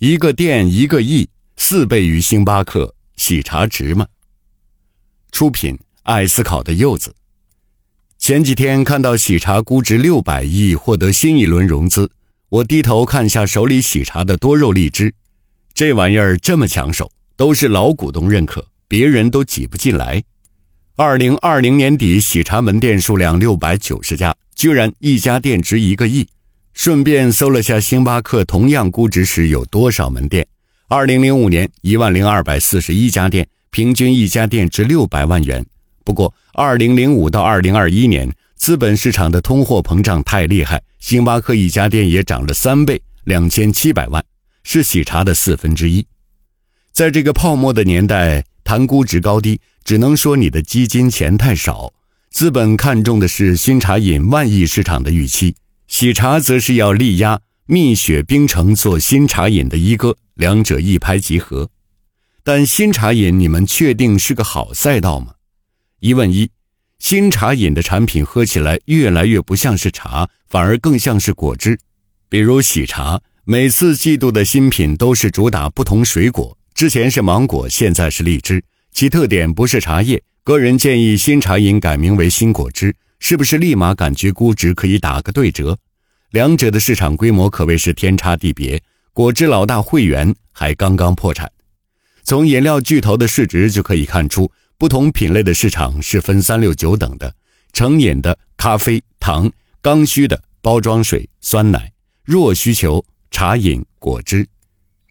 一个店一个亿，四倍于星巴克，喜茶值吗？出品：爱思考的柚子。前几天看到喜茶估值六百亿，获得新一轮融资，我低头看下手里喜茶的多肉荔枝，这玩意儿这么抢手，都是老股东认可，别人都挤不进来。二零二零年底，喜茶门店数量六百九十家，居然一家店值一个亿。顺便搜了下星巴克同样估值时有多少门店，二零零五年一万零二百四十一家店，平均一家店值六百万元。不过，二零零五到二零二一年，资本市场的通货膨胀太厉害，星巴克一家店也涨了三倍，两千七百万，是喜茶的四分之一。在这个泡沫的年代，谈估值高低，只能说你的基金钱太少。资本看重的是新茶饮万亿市场的预期。喜茶则是要力压蜜雪冰城做新茶饮的一哥，两者一拍即合。但新茶饮，你们确定是个好赛道吗？疑问一：新茶饮的产品喝起来越来越不像是茶，反而更像是果汁。比如喜茶，每次季度的新品都是主打不同水果，之前是芒果，现在是荔枝，其特点不是茶叶。个人建议新茶饮改名为新果汁。是不是立马感觉估值可以打个对折？两者的市场规模可谓是天差地别。果汁老大汇源还刚刚破产。从饮料巨头的市值就可以看出，不同品类的市场是分三六九等的：成瘾的咖啡、糖；刚需的包装水、酸奶；弱需求茶饮、果汁。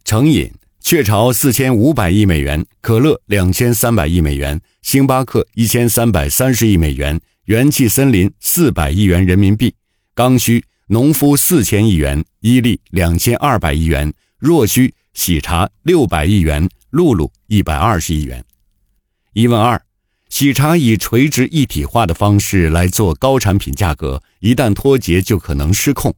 成瘾，雀巢四千五百亿美元，可乐两千三百亿美元，星巴克一千三百三十亿美元。元气森林四百亿元人民币，刚需农夫四千亿元，伊利两千二百亿元，若需喜茶六百亿元，露露一百二十亿元。疑问二：喜茶以垂直一体化的方式来做高产品价格，一旦脱节就可能失控。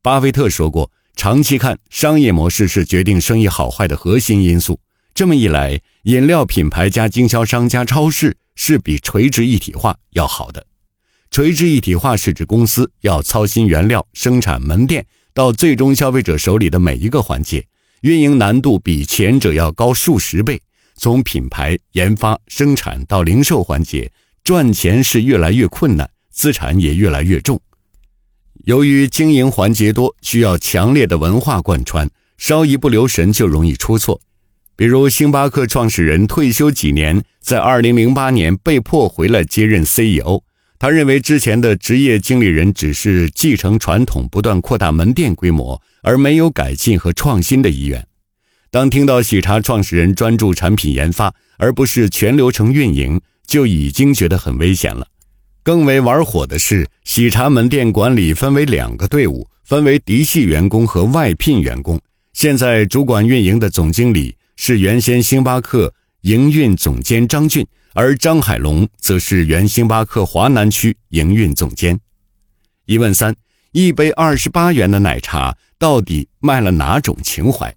巴菲特说过，长期看，商业模式是决定生意好坏的核心因素。这么一来，饮料品牌加经销商加超市。是比垂直一体化要好的。垂直一体化是指公司要操心原料生产、门店到最终消费者手里的每一个环节，运营难度比前者要高数十倍。从品牌研发、生产到零售环节，赚钱是越来越困难，资产也越来越重。由于经营环节多，需要强烈的文化贯穿，稍一不留神就容易出错。比如，星巴克创始人退休几年，在2008年被迫回来接任 CEO。他认为之前的职业经理人只是继承传统，不断扩大门店规模，而没有改进和创新的意愿。当听到喜茶创始人专注产品研发，而不是全流程运营，就已经觉得很危险了。更为玩火的是，喜茶门店管理分为两个队伍，分为嫡系员工和外聘员工。现在主管运营的总经理。是原先星巴克营运总监张俊，而张海龙则是原星巴克华南区营运总监。疑问三：一杯二十八元的奶茶到底卖了哪种情怀？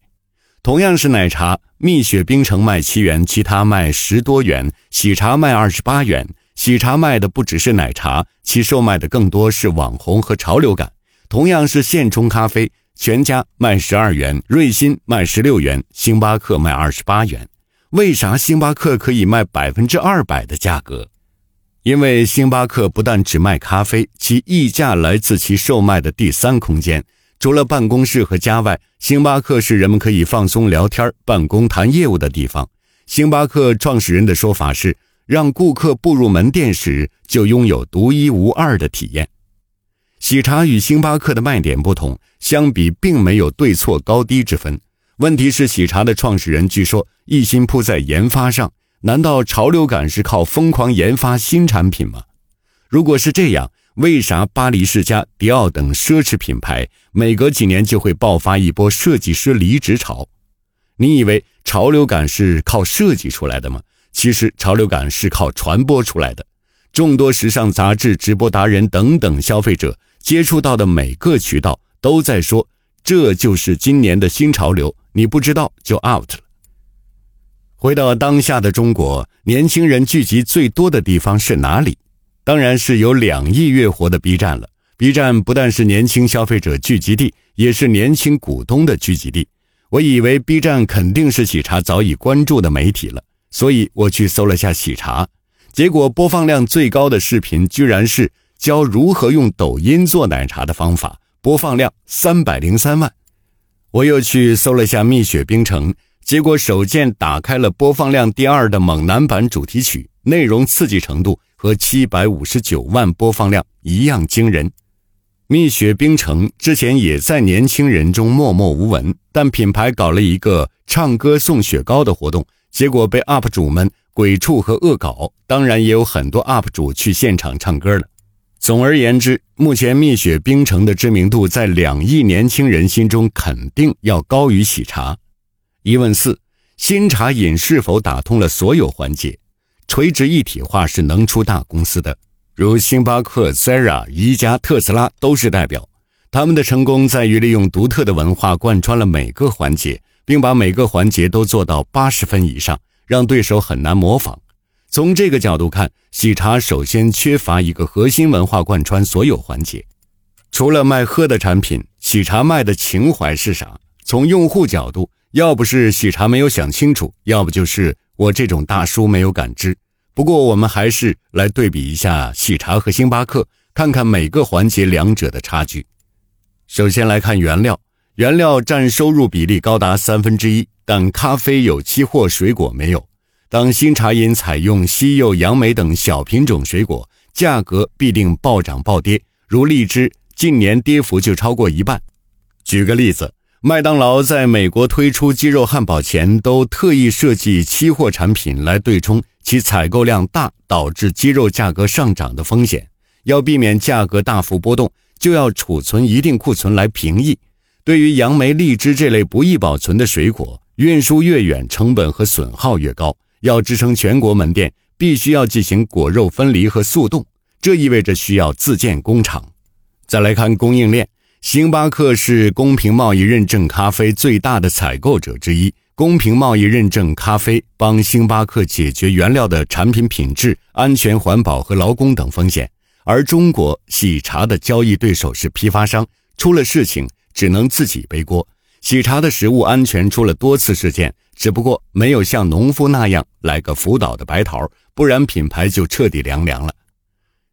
同样是奶茶，蜜雪冰城卖七元，其他卖十多元；喜茶卖二十八元。喜茶卖的不只是奶茶，其售卖的更多是网红和潮流感。同样是现冲咖啡。全家卖十二元，瑞幸卖十六元，星巴克卖二十八元。为啥星巴克可以卖百分之二百的价格？因为星巴克不但只卖咖啡，其溢价来自其售卖的第三空间。除了办公室和家外，星巴克是人们可以放松聊天、办公、谈业务的地方。星巴克创始人的说法是，让顾客步入门店时就拥有独一无二的体验。喜茶与星巴克的卖点不同，相比并没有对错高低之分。问题是，喜茶的创始人据说一心扑在研发上，难道潮流感是靠疯狂研发新产品吗？如果是这样，为啥巴黎世家、迪奥等奢侈品牌每隔几年就会爆发一波设计师离职潮？你以为潮流感是靠设计出来的吗？其实，潮流感是靠传播出来的。众多时尚杂志、直播达人等等消费者。接触到的每个渠道都在说，这就是今年的新潮流，你不知道就 out 了。回到当下的中国，年轻人聚集最多的地方是哪里？当然是有两亿月活的 B 站了。B 站不但是年轻消费者聚集地，也是年轻股东的聚集地。我以为 B 站肯定是喜茶早已关注的媒体了，所以我去搜了下喜茶，结果播放量最高的视频居然是教如何用抖音做奶茶的方法，播放量三百零三万。我又去搜了下蜜雪冰城，结果首件打开了播放量第二的猛男版主题曲，内容刺激程度和七百五十九万播放量一样惊人。蜜雪冰城之前也在年轻人中默默无闻，但品牌搞了一个唱歌送雪糕的活动，结果被 UP 主们鬼畜和恶搞。当然，也有很多 UP 主去现场唱歌了。总而言之，目前蜜雪冰城的知名度在两亿年轻人心中肯定要高于喜茶。疑问四：新茶饮是否打通了所有环节？垂直一体化是能出大公司的。如星巴克、Zara、宜家、特斯拉都是代表。他们的成功在于利用独特的文化贯穿了每个环节，并把每个环节都做到八十分以上，让对手很难模仿。从这个角度看，喜茶首先缺乏一个核心文化贯穿所有环节。除了卖喝的产品，喜茶卖的情怀是啥？从用户角度，要不是喜茶没有想清楚，要不就是我这种大叔没有感知。不过，我们还是来对比一下喜茶和星巴克，看看每个环节两者的差距。首先来看原料，原料占收入比例高达三分之一，但咖啡有期货，水果没有。当新茶饮采用西柚、杨梅等小品种水果，价格必定暴涨暴跌。如荔枝，近年跌幅就超过一半。举个例子，麦当劳在美国推出鸡肉汉堡前，都特意设计期货产品来对冲。其采购量大导致鸡肉价格上涨的风险，要避免价格大幅波动，就要储存一定库存来平抑。对于杨梅、荔枝这类不易保存的水果，运输越远，成本和损耗越高。要支撑全国门店，必须要进行果肉分离和速冻，这意味着需要自建工厂。再来看供应链，星巴克是公平贸易认证咖啡最大的采购者之一。公平贸易认证咖啡帮星巴克解决原料的产品品质、安全、环保和劳工等风险，而中国喜茶的交易对手是批发商，出了事情只能自己背锅。喜茶的食物安全出了多次事件，只不过没有像农夫那样来个福岛的白桃，不然品牌就彻底凉凉了。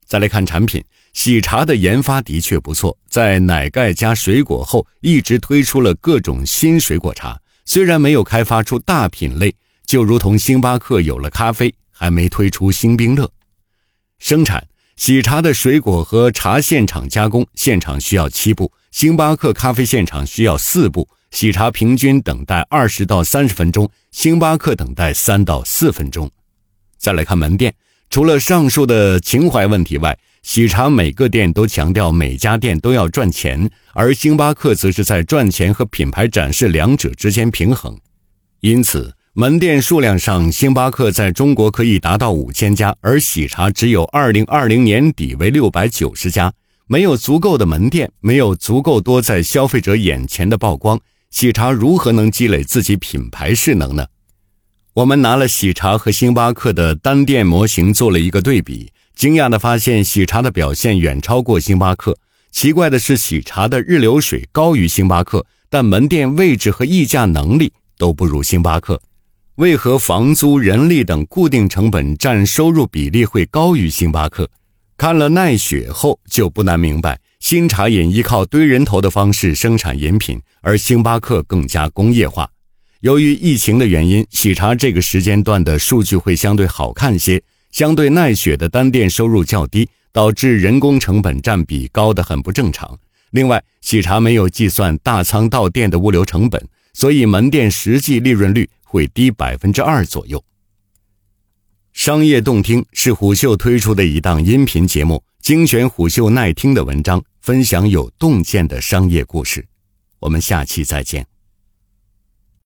再来看产品，喜茶的研发的确不错，在奶盖加水果后，一直推出了各种新水果茶。虽然没有开发出大品类，就如同星巴克有了咖啡，还没推出星冰乐。生产喜茶的水果和茶现场加工，现场需要七步；星巴克咖啡现场需要四步。喜茶平均等待二十到三十分钟，星巴克等待三到四分钟。再来看门店，除了上述的情怀问题外，喜茶每个店都强调每家店都要赚钱，而星巴克则是在赚钱和品牌展示两者之间平衡。因此，门店数量上，星巴克在中国可以达到五千家，而喜茶只有二零二零年底为六百九十家。没有足够的门店，没有足够多在消费者眼前的曝光，喜茶如何能积累自己品牌势能呢？我们拿了喜茶和星巴克的单店模型做了一个对比。惊讶地发现，喜茶的表现远超过星巴克。奇怪的是，喜茶的日流水高于星巴克，但门店位置和溢价能力都不如星巴克。为何房租、人力等固定成本占收入比例会高于星巴克？看了奈雪后，就不难明白，新茶饮依靠堆人头的方式生产饮品，而星巴克更加工业化。由于疫情的原因，喜茶这个时间段的数据会相对好看些。相对奈雪的单店收入较低，导致人工成本占比高得很不正常。另外，喜茶没有计算大仓到店的物流成本，所以门店实际利润率会低百分之二左右。商业洞听是虎嗅推出的一档音频节目，精选虎嗅耐听的文章，分享有洞见的商业故事。我们下期再见。